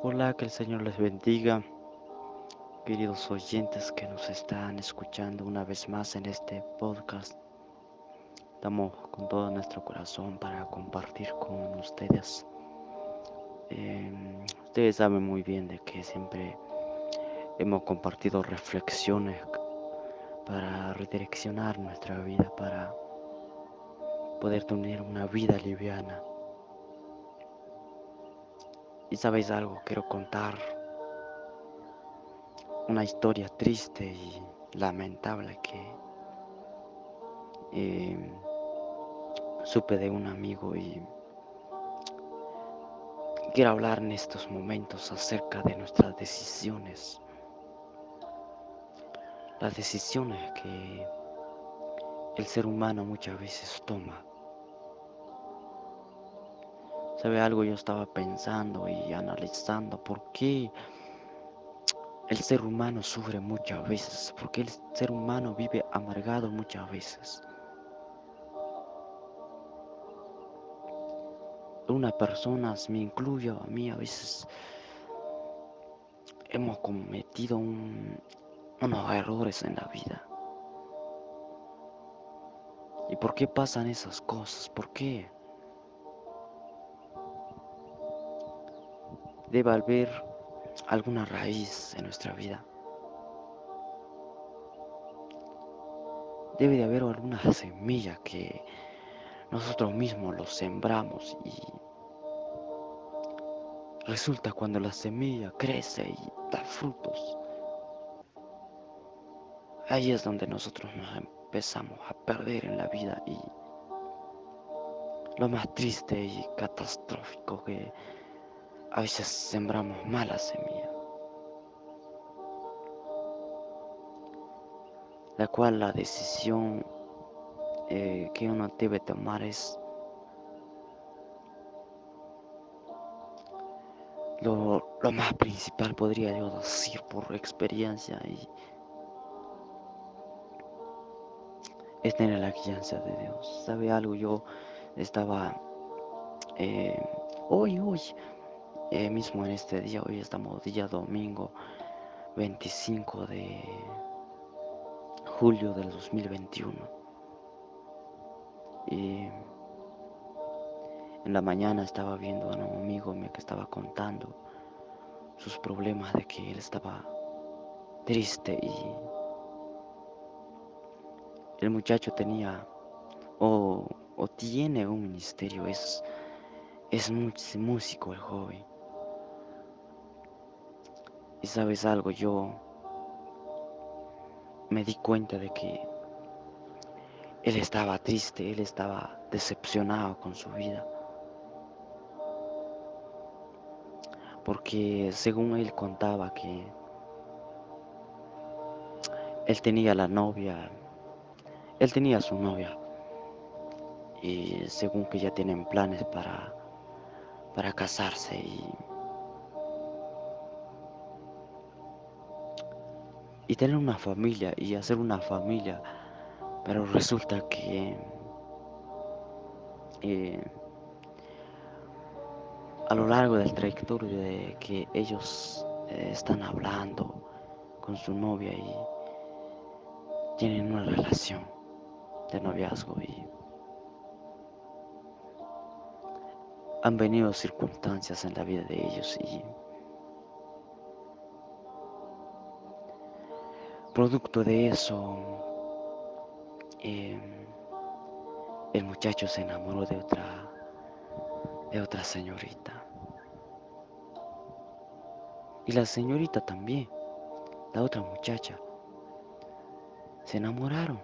Hola, que el Señor les bendiga, queridos oyentes que nos están escuchando una vez más en este podcast. Estamos con todo nuestro corazón para compartir con ustedes. Em, ustedes saben muy bien de que siempre hemos compartido reflexiones para redireccionar nuestra vida, para poder tener una vida liviana. Y sabéis algo, quiero contar una historia triste y lamentable que eh, supe de un amigo y quiero hablar en estos momentos acerca de nuestras decisiones. Las decisiones que el ser humano muchas veces toma. ¿Sabe algo? Yo estaba pensando y analizando por qué el ser humano sufre muchas veces, por qué el ser humano vive amargado muchas veces. Una persona, me incluyo a mí, a veces hemos cometido unos errores en la vida. ¿Y por qué pasan esas cosas? ¿Por qué? Debe haber alguna raíz en nuestra vida. Debe de haber alguna semilla que nosotros mismos lo sembramos y resulta cuando la semilla crece y da frutos. Ahí es donde nosotros nos empezamos a perder en la vida y lo más triste y catastrófico que a veces sembramos mala semilla, la cual la decisión eh, que uno debe tomar es lo, lo, más principal, podría yo decir por experiencia, y es tener la guianza de Dios. ¿Sabe algo? Yo estaba eh, hoy, hoy, eh, mismo en este día, hoy estamos día domingo 25 de julio del 2021. Y en la mañana estaba viendo a un amigo mío que estaba contando sus problemas de que él estaba triste y el muchacho tenía o, o tiene un ministerio, es, es músico el joven. Y sabes algo, yo me di cuenta de que él estaba triste, él estaba decepcionado con su vida. Porque según él contaba que él tenía la novia, él tenía su novia. Y según que ya tienen planes para, para casarse y y tener una familia y hacer una familia, pero resulta que eh, a lo largo del trayectorio de que ellos eh, están hablando con su novia y tienen una relación de noviazgo y han venido circunstancias en la vida de ellos y Producto de eso, eh, el muchacho se enamoró de otra, de otra señorita. Y la señorita también, la otra muchacha, se enamoraron.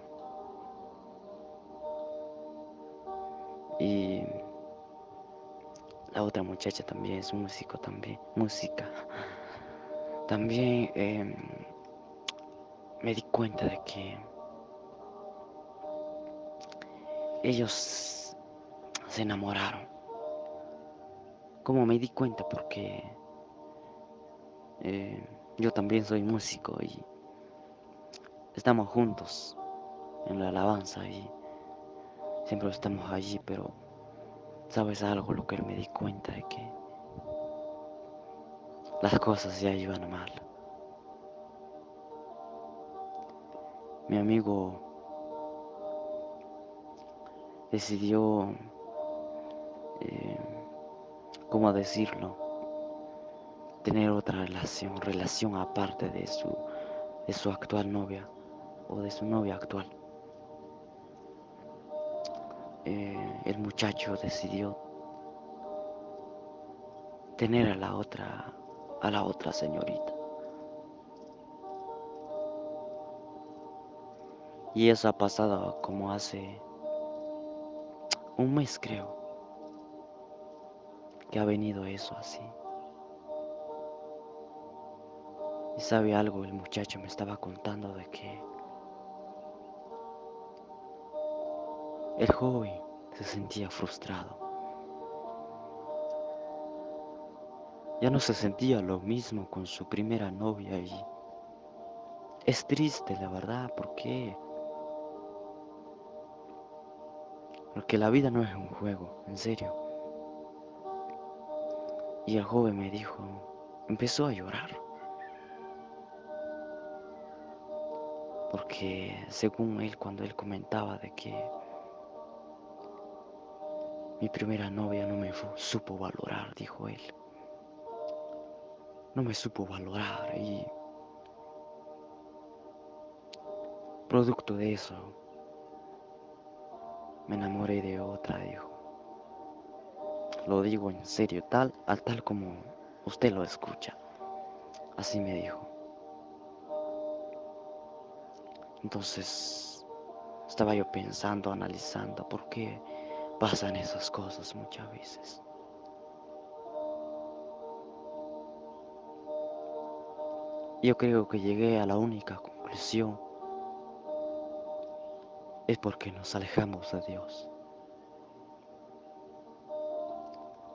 Y la otra muchacha también es músico, también, música. También eh, me di cuenta de que ellos se enamoraron. Como me di cuenta porque eh, yo también soy músico y estamos juntos en la alabanza y siempre estamos allí, pero sabes algo lo que me di cuenta de que las cosas ya iban mal. Mi amigo decidió, eh, ¿cómo decirlo? Tener otra relación, relación aparte de su, de su actual novia o de su novia actual. Eh, el muchacho decidió tener a la otra, a la otra señorita. Y eso ha pasado como hace un mes creo que ha venido eso así. Y sabe algo, el muchacho me estaba contando de que el joven se sentía frustrado. Ya no se sentía lo mismo con su primera novia y es triste la verdad, porque porque la vida no es un juego, en serio. Y el joven me dijo, empezó a llorar. Porque según él, cuando él comentaba de que mi primera novia no me supo valorar, dijo él. No me supo valorar y producto de eso me enamoré de otra, dijo. Lo digo en serio, tal, al tal como usted lo escucha. Así me dijo. Entonces estaba yo pensando, analizando por qué pasan esas cosas muchas veces. Yo creo que llegué a la única conclusión es porque nos alejamos de Dios.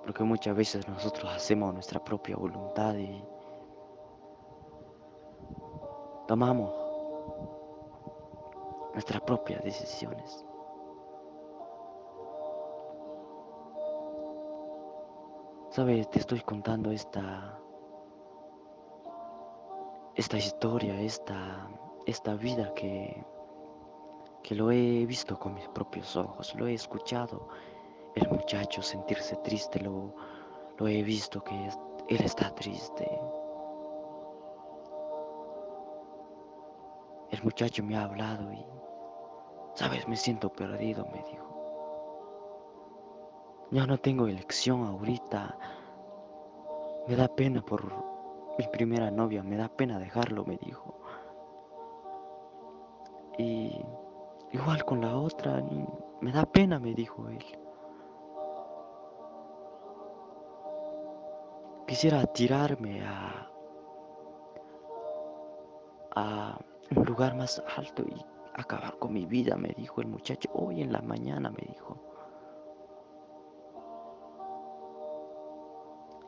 Porque muchas veces nosotros hacemos nuestra propia voluntad y tomamos nuestras propias decisiones. Sabes, te estoy contando esta esta historia, esta esta vida que que lo he visto con mis propios ojos, lo he escuchado el muchacho sentirse triste, lo, lo he visto que él está triste. El muchacho me ha hablado y, sabes, me siento perdido, me dijo. Ya no tengo elección ahorita. Me da pena por mi primera novia, me da pena dejarlo, me dijo. Y igual con la otra, me da pena, me dijo él. Quisiera tirarme a, a un lugar más alto y acabar con mi vida, me dijo el muchacho. Hoy en la mañana me dijo.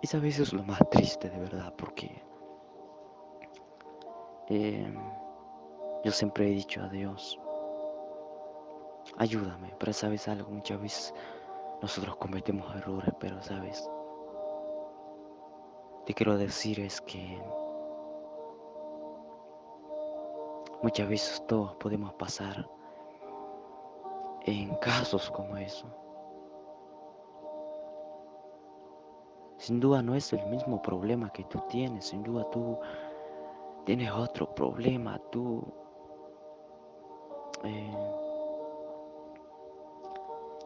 Y sabes, eso es lo más triste de verdad, porque eh, yo siempre he dicho a Dios, ayúdame, pero sabes algo, muchas veces nosotros cometemos errores, pero sabes, te quiero decir es que muchas veces todos podemos pasar en casos como eso. Sin duda no es el mismo problema que tú tienes, sin duda tú tienes otro problema, tú eh,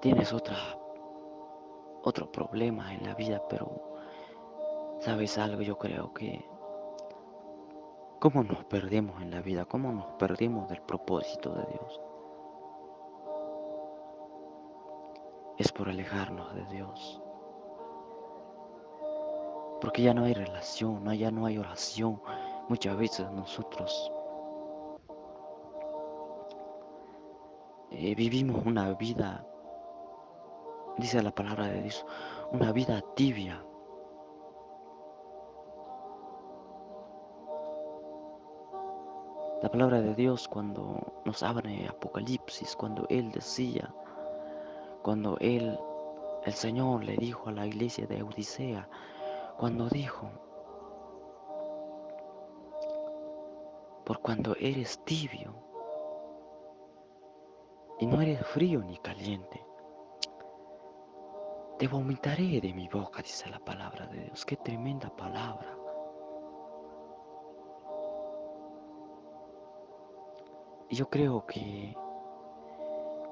tienes otra, otro problema en la vida, pero sabes algo, yo creo que cómo nos perdemos en la vida, cómo nos perdemos del propósito de Dios. Es por alejarnos de Dios. Porque ya no hay relación, ya no hay oración. Muchas veces nosotros eh, vivimos una vida, dice la palabra de Dios, una vida tibia. La palabra de Dios cuando nos abre Apocalipsis, cuando Él decía, cuando Él, el Señor le dijo a la iglesia de Odisea, cuando dijo, por cuando eres tibio y no eres frío ni caliente. Te vomitaré de mi boca, dice la palabra de Dios. Qué tremenda palabra. Y yo creo que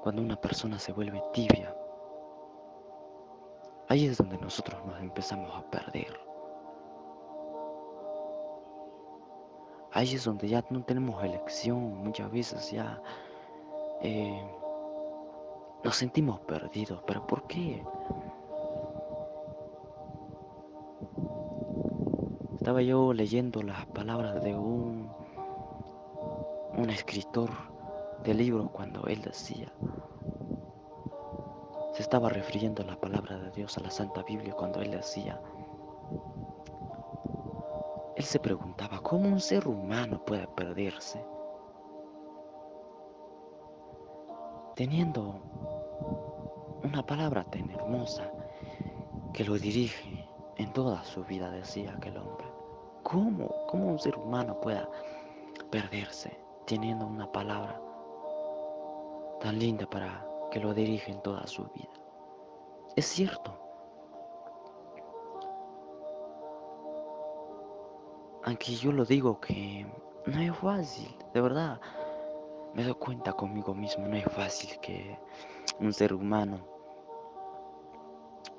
cuando una persona se vuelve tibia, ahí es donde nosotros nos empezamos a perder. Ahí es donde ya no tenemos elección, muchas veces ya eh, nos sentimos perdidos. ¿Pero por qué? Estaba yo leyendo las palabras de un, un escritor de libro cuando él decía, se estaba refiriendo a la palabra de Dios, a la Santa Biblia, cuando él decía, él se preguntaba, ¿cómo un ser humano puede perderse? Teniendo una palabra tan hermosa que lo dirige en toda su vida, decía aquel hombre. ¿Cómo? ¿Cómo un ser humano pueda perderse teniendo una palabra tan linda para que lo dirige en toda su vida? Es cierto. Aunque yo lo digo que no es fácil, de verdad. Me doy cuenta conmigo mismo, no es fácil que un ser humano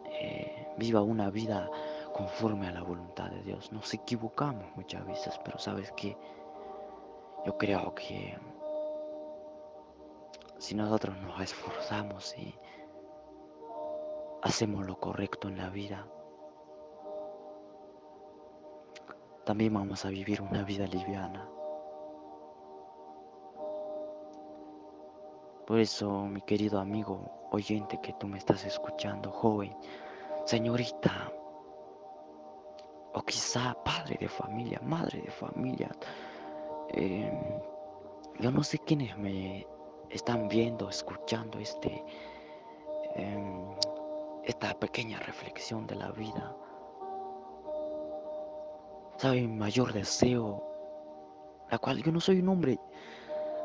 eh, viva una vida conforme a la voluntad de Dios. Nos equivocamos muchas veces, pero sabes que yo creo que si nosotros nos esforzamos y hacemos lo correcto en la vida, también vamos a vivir una vida liviana. Por eso, mi querido amigo oyente que tú me estás escuchando, joven, señorita, o quizá padre de familia, madre de familia. Eh, yo no sé quiénes me están viendo, escuchando este, eh, esta pequeña reflexión de la vida. ¿Sabe? Mi mayor deseo, la cual yo no soy un hombre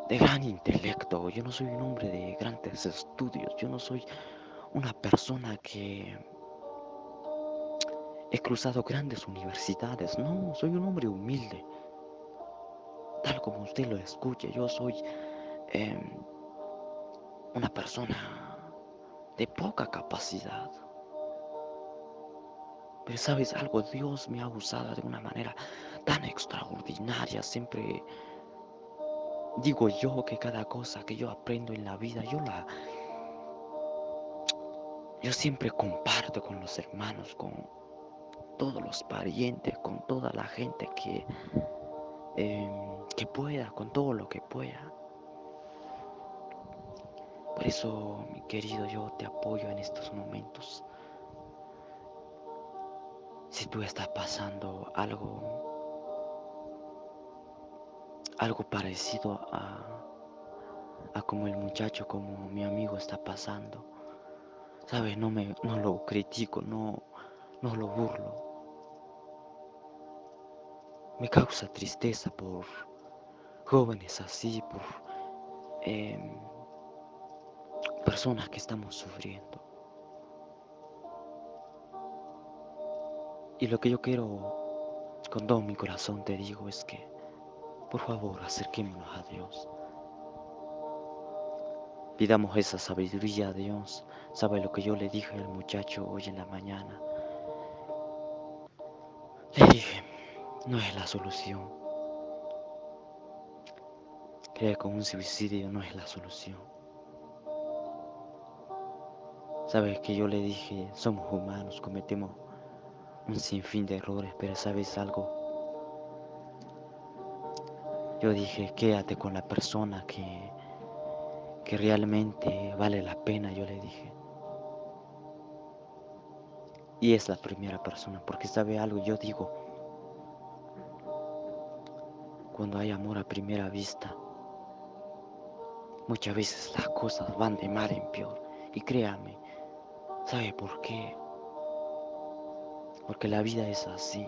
de gran intelecto, yo no soy un hombre de grandes estudios, yo no soy una persona que He cruzado grandes universidades. No, soy un hombre humilde. Tal como usted lo escuche, yo soy eh, una persona de poca capacidad. Pero sabes algo, Dios me ha usado de una manera tan extraordinaria. Siempre digo yo que cada cosa que yo aprendo en la vida, yo la... Yo siempre comparto con los hermanos, con, todos los parientes, con toda la gente que, em, que pueda, con todo lo que pueda. Por eso, mi querido, yo te apoyo en estos momentos. Si tú estás pasando algo, algo parecido a, a como el muchacho, como mi amigo está pasando, sabes, no me, no lo critico, no, no lo burlo, me causa tristeza por jóvenes así, por em, personas que estamos sufriendo. Y lo que yo quiero con todo mi corazón te digo es que, por favor, acerquémonos a Dios. Pidamos esa sabiduría a Dios. ¿Sabe lo que yo le dije al muchacho hoy en la mañana? Le dije, no es la solución. Creer con un suicidio no es la solución. Sabes que yo le dije, somos humanos, cometemos un sinfín de errores, pero sabes algo. Yo dije, quédate con la persona que, que realmente vale la pena, yo le dije. Y es la primera persona, porque sabe algo, yo digo, cuando hay amor a primera vista, muchas veces las cosas van de mal en peor. Y créame, ¿sabe por qué? Porque la vida es así.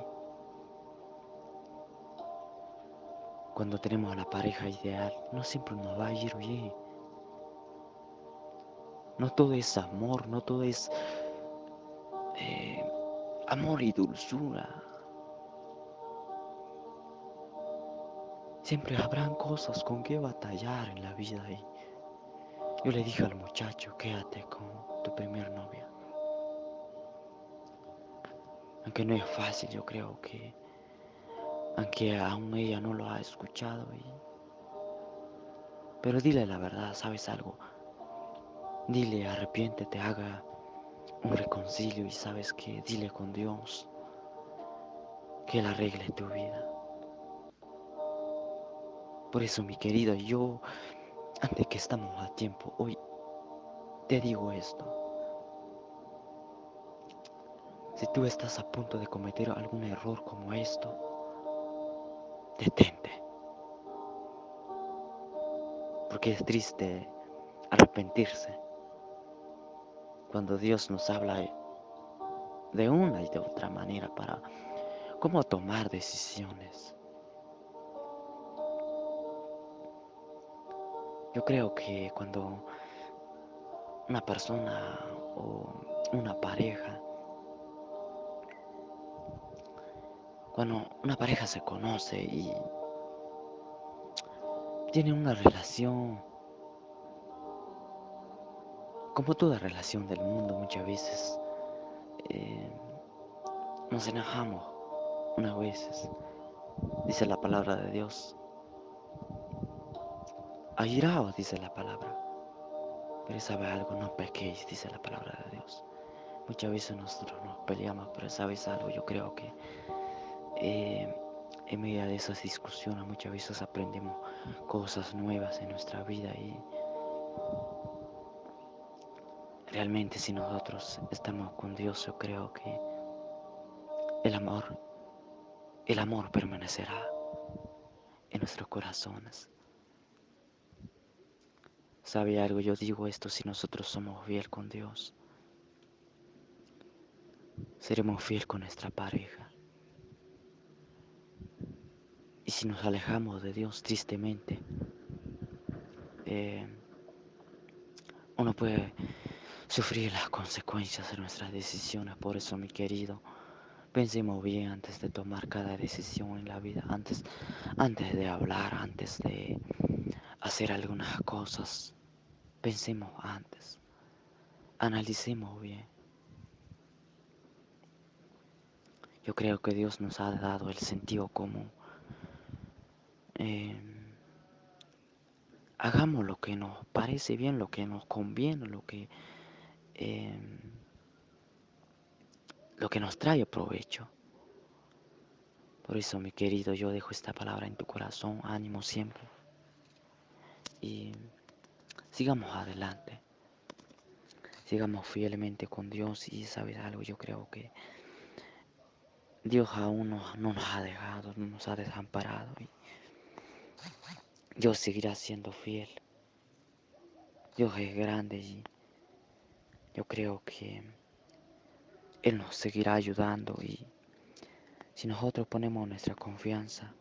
cuando tenemos a la pareja ideal, no siempre nos va a ir bien. No todo es amor, no todo es eh, amor y dulzura. Siempre habrán cosas con que batallar en la vida y yo le dije al muchacho, quédate con tu primer novia. Aunque no es fácil, yo creo que, aunque aún ella no lo ha escuchado, y, pero dile la verdad, ¿sabes algo? Dile, arrepiéntete, haga un reconcilio y sabes que dile con Dios que Él arregle tu vida. Por eso, mi querido, yo, antes que estamos a tiempo, hoy te digo esto. Si tú estás a punto de cometer algún error como esto, detente. Porque es triste arrepentirse cuando Dios nos habla de una y de otra manera para cómo tomar decisiones. Yo creo que cuando una persona o una pareja, cuando una pareja se conoce y tiene una relación, como toda relación del mundo muchas veces, eh, nos enojamos unas veces, dice la palabra de Dios. Airaos, dice la palabra. Pero sabe algo, no pequéis, dice la palabra de Dios. Muchas veces nosotros nos peleamos, pero sabes algo, yo creo que eh, en medio de esas discusiones muchas veces aprendemos cosas nuevas en nuestra vida y realmente si nosotros estamos con Dios yo creo que el amor, el amor permanecerá en nuestros corazones. ¿Sabe algo? Yo digo esto si nosotros somos fiel con Dios. Seremos fiel con nuestra pareja. Y si nos alejamos de Dios tristemente, eh, uno puede sufrir las consecuencias de nuestras decisiones. Por eso, mi querido, pensemos bien antes de tomar cada decisión en la vida, antes, antes de hablar, antes de hacer algunas cosas. Pensemos antes, analicemos bien. Yo creo que Dios nos ha dado el sentido común. Eh, hagamos lo que nos parece bien, lo que nos conviene, lo que, eh, lo que nos trae provecho. Por eso, mi querido, yo dejo esta palabra en tu corazón, ánimo siempre. Y sigamos adelante. Sigamos fielmente con Dios y sabes algo, yo creo que Dios aún no, no nos ha dejado, no nos ha desamparado. Y Dios seguirá siendo fiel. Dios es grande y yo creo que Él nos seguirá ayudando y si nosotros ponemos nuestra confianza,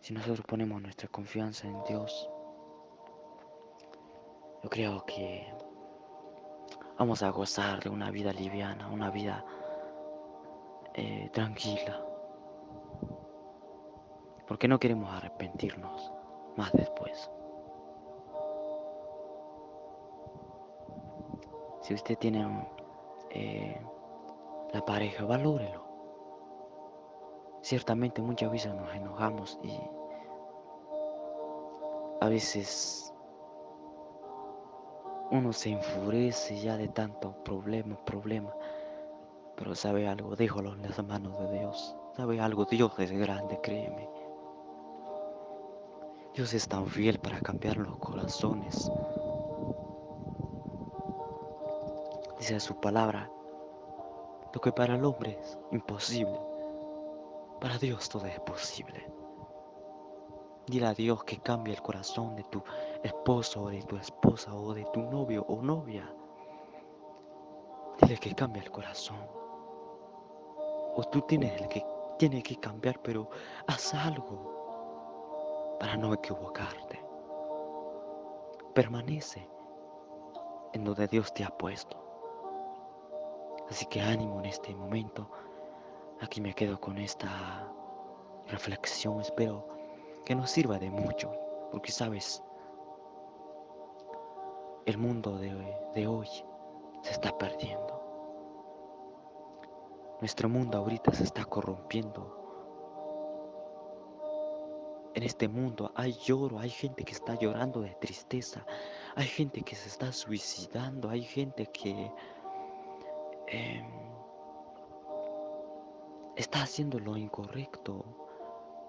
si nosotros ponemos nuestra confianza en Dios, yo creo que vamos a gozar de una vida liviana, una vida eh, tranquila. Porque no queremos arrepentirnos más después. Si usted tiene eh, la pareja, valórelo. Ciertamente muchas veces nos enojamos y a veces uno se enfurece ya de tanto problema, problema. Pero sabe algo, déjalo en las manos de Dios. Sabe algo, Dios es grande, créeme. Dios es tan fiel para cambiar los corazones. Dice su palabra, lo que para el hombre es imposible, para Dios todo es posible. Dile a Dios que cambie el corazón de tu esposo o de tu esposa o de tu novio o novia. Dile que cambie el corazón. O tú tienes el que tiene que cambiar, pero haz algo. para no equivocarte. Permanece en donde Dios te ha puesto. Así que ánimo en este momento. Aquí me quedo con esta reflexión. Espero que nos sirva de mucho. Porque sabes, el mundo de, hoy se está perdiendo. Nuestro mundo ahorita se está corrompiendo. En este mundo hay lloro, hay gente que está llorando de tristeza, hay gente que se está suicidando, hay gente que em, está haciendo lo incorrecto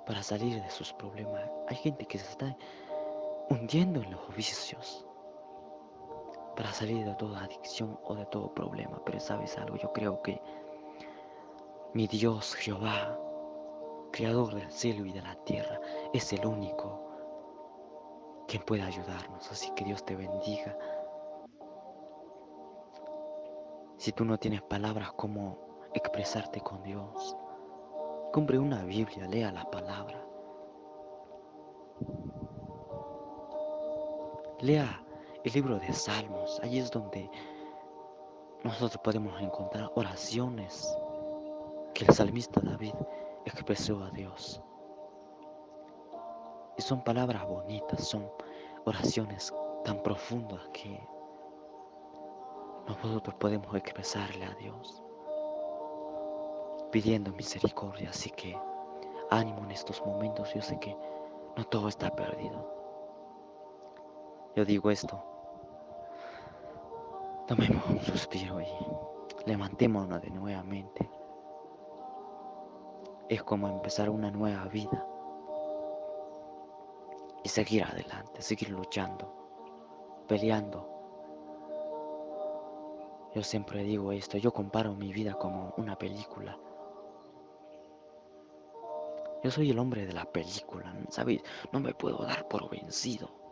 para salir de sus problemas. Hay gente que se está hundiendo en los vicios para salir de toda adicción o de todo problema. Pero sabes algo, yo creo que mi Dios Jehová, creador del cielo y de la tierra, es el único quien puede ayudarnos. Así que Dios te bendiga. Si tú no tienes palabras como expresarte con Dios, compre una Biblia, lea la palabra. Lea el libro de Salmos. Allí es donde nosotros podemos encontrar oraciones que el salmista David expresó a Dios. Y son palabras bonitas, son oraciones tan profundas que nosotros podemos expresarle a Dios pidiendo misericordia. Así que ánimo en estos momentos. Yo sé que no todo está perdido. Yo digo esto. Tomemos un suspiro y levantémonos de nuevamente. Es como empezar una nueva vida y seguir adelante, seguir luchando, peleando. Yo siempre digo esto, yo comparo mi vida como una película. Yo soy el hombre de la película, ¿sabes? No me puedo dar por vencido.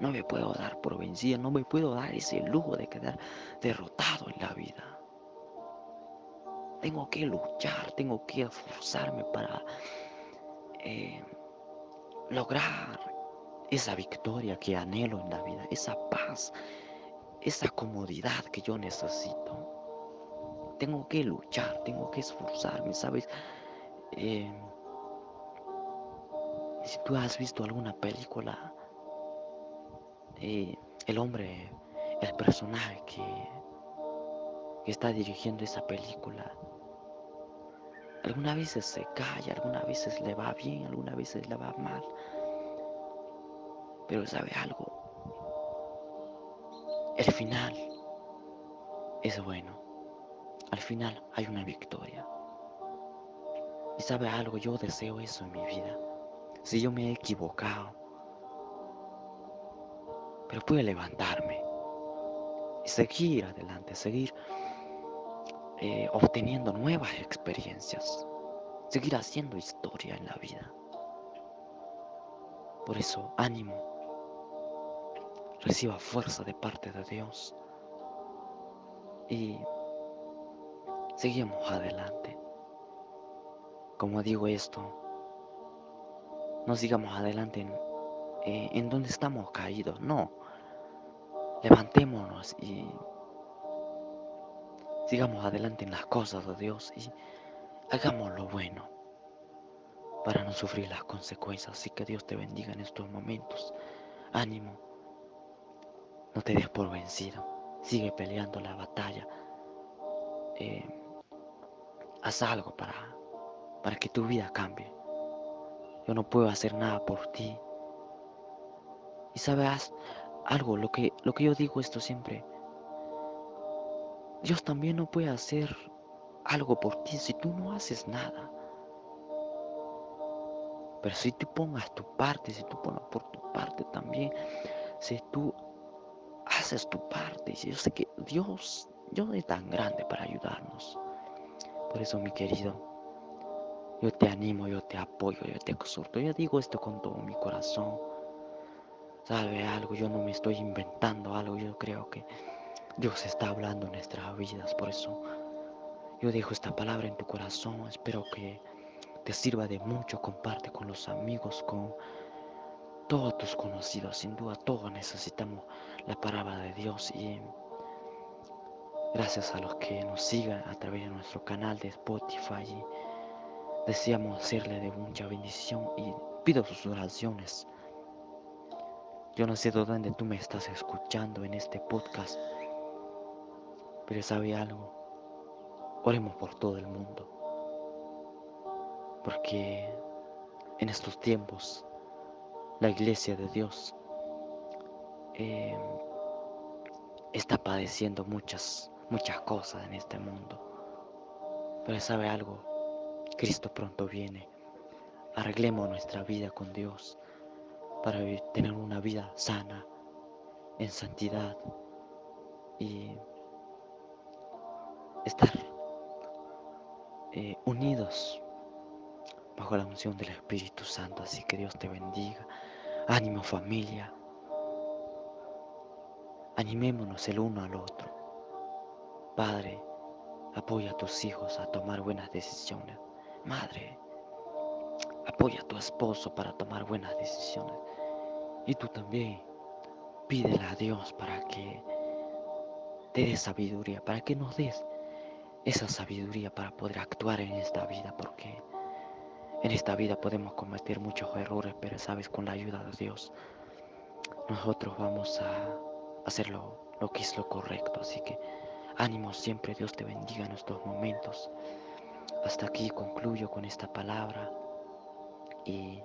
No me puedo dar por vencido, no me puedo dar ese lujo de quedar derrotado en la vida. Tengo que luchar, tengo que esforzarme para eh, lograr esa victoria que anhelo en la vida, esa paz, esa comodidad que yo necesito. Tengo que luchar, tengo que esforzarme, ¿sabes? Eh, si tú has visto alguna película, eh, el hombre, el personaje que, que está dirigiendo esa película, algunas veces se cae, algunas veces le va bien, algunas veces le va mal. Pero sabe algo, el final es bueno. Al final hay una victoria. Y sabe algo, yo deseo eso en mi vida. Si yo me he equivocado, pero puedo levantarme y seguir adelante, seguir eh, obteniendo nuevas experiencias, seguir haciendo historia en la vida. Por eso, ánimo, reciba fuerza de parte de Dios y seguimos adelante. Como digo esto, no sigamos adelante en, eh, en donde estamos caídos, no. Levantémonos y sigamos adelante en las cosas de Dios y hagamos lo bueno para no sufrir las consecuencias. Así que Dios te bendiga en estos momentos. Ánimo. No te des por vencido. Sigue peleando la batalla. Eh, haz algo para, para que tu vida cambie. Yo no puedo hacer nada por ti. Y sabes algo, lo que, lo que yo digo esto siempre. Dios también no puede hacer algo por ti si tú no haces nada. Pero si tú pongas tu parte, si tú pones por tu parte también, si tú haces tu parte. Yo sé que Dios, Dios es tan grande para ayudarnos. Por eso, mi querido, yo te animo, yo te apoyo, yo te exhorto. Yo digo esto con todo mi corazón. Sabe algo, yo no me estoy inventando algo, yo creo que Dios está hablando en nuestras vidas. Por eso yo dejo esta palabra en tu corazón. Espero que te sirva de mucho, comparte con los amigos, con todos tus conocidos. Sin duda, todos necesitamos la palabra de Dios y gracias a los que nos sigan a través de nuestro canal de Spotify. deseamos hacerle de mucha bendición y pido sus oraciones. Yo no sé de dónde tú me estás escuchando en este podcast, pero sabe algo, oremos por todo el mundo, porque en estos tiempos la iglesia de Dios eh, está padeciendo muchas, muchas cosas en este mundo. Pero sabe algo, Cristo pronto viene. Arreglemos nuestra vida con Dios para tener una vida sana, en santidad y estar eh, unidos bajo la unción del Espíritu Santo. Así que Dios te bendiga. Ánimo familia. Animémonos el uno al otro. Padre, apoya a tus hijos a tomar buenas decisiones. Madre, apoya a tu esposo para tomar buenas decisiones. Y tú también pídele a Dios para que te dé sabiduría, para que nos des esa sabiduría para poder actuar en esta vida, porque en esta vida podemos cometer muchos errores, pero sabes, con la ayuda de Dios, nosotros vamos a hacer lo, que es lo correcto. Así que ánimo siempre, Dios te bendiga en estos momentos. Hasta aquí concluyo con esta palabra y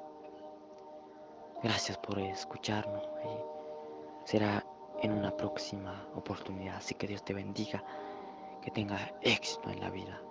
gracias por escucharnos y será en una próxima oportunidad. Así que Dios te bendiga, que tenga éxito en la vida.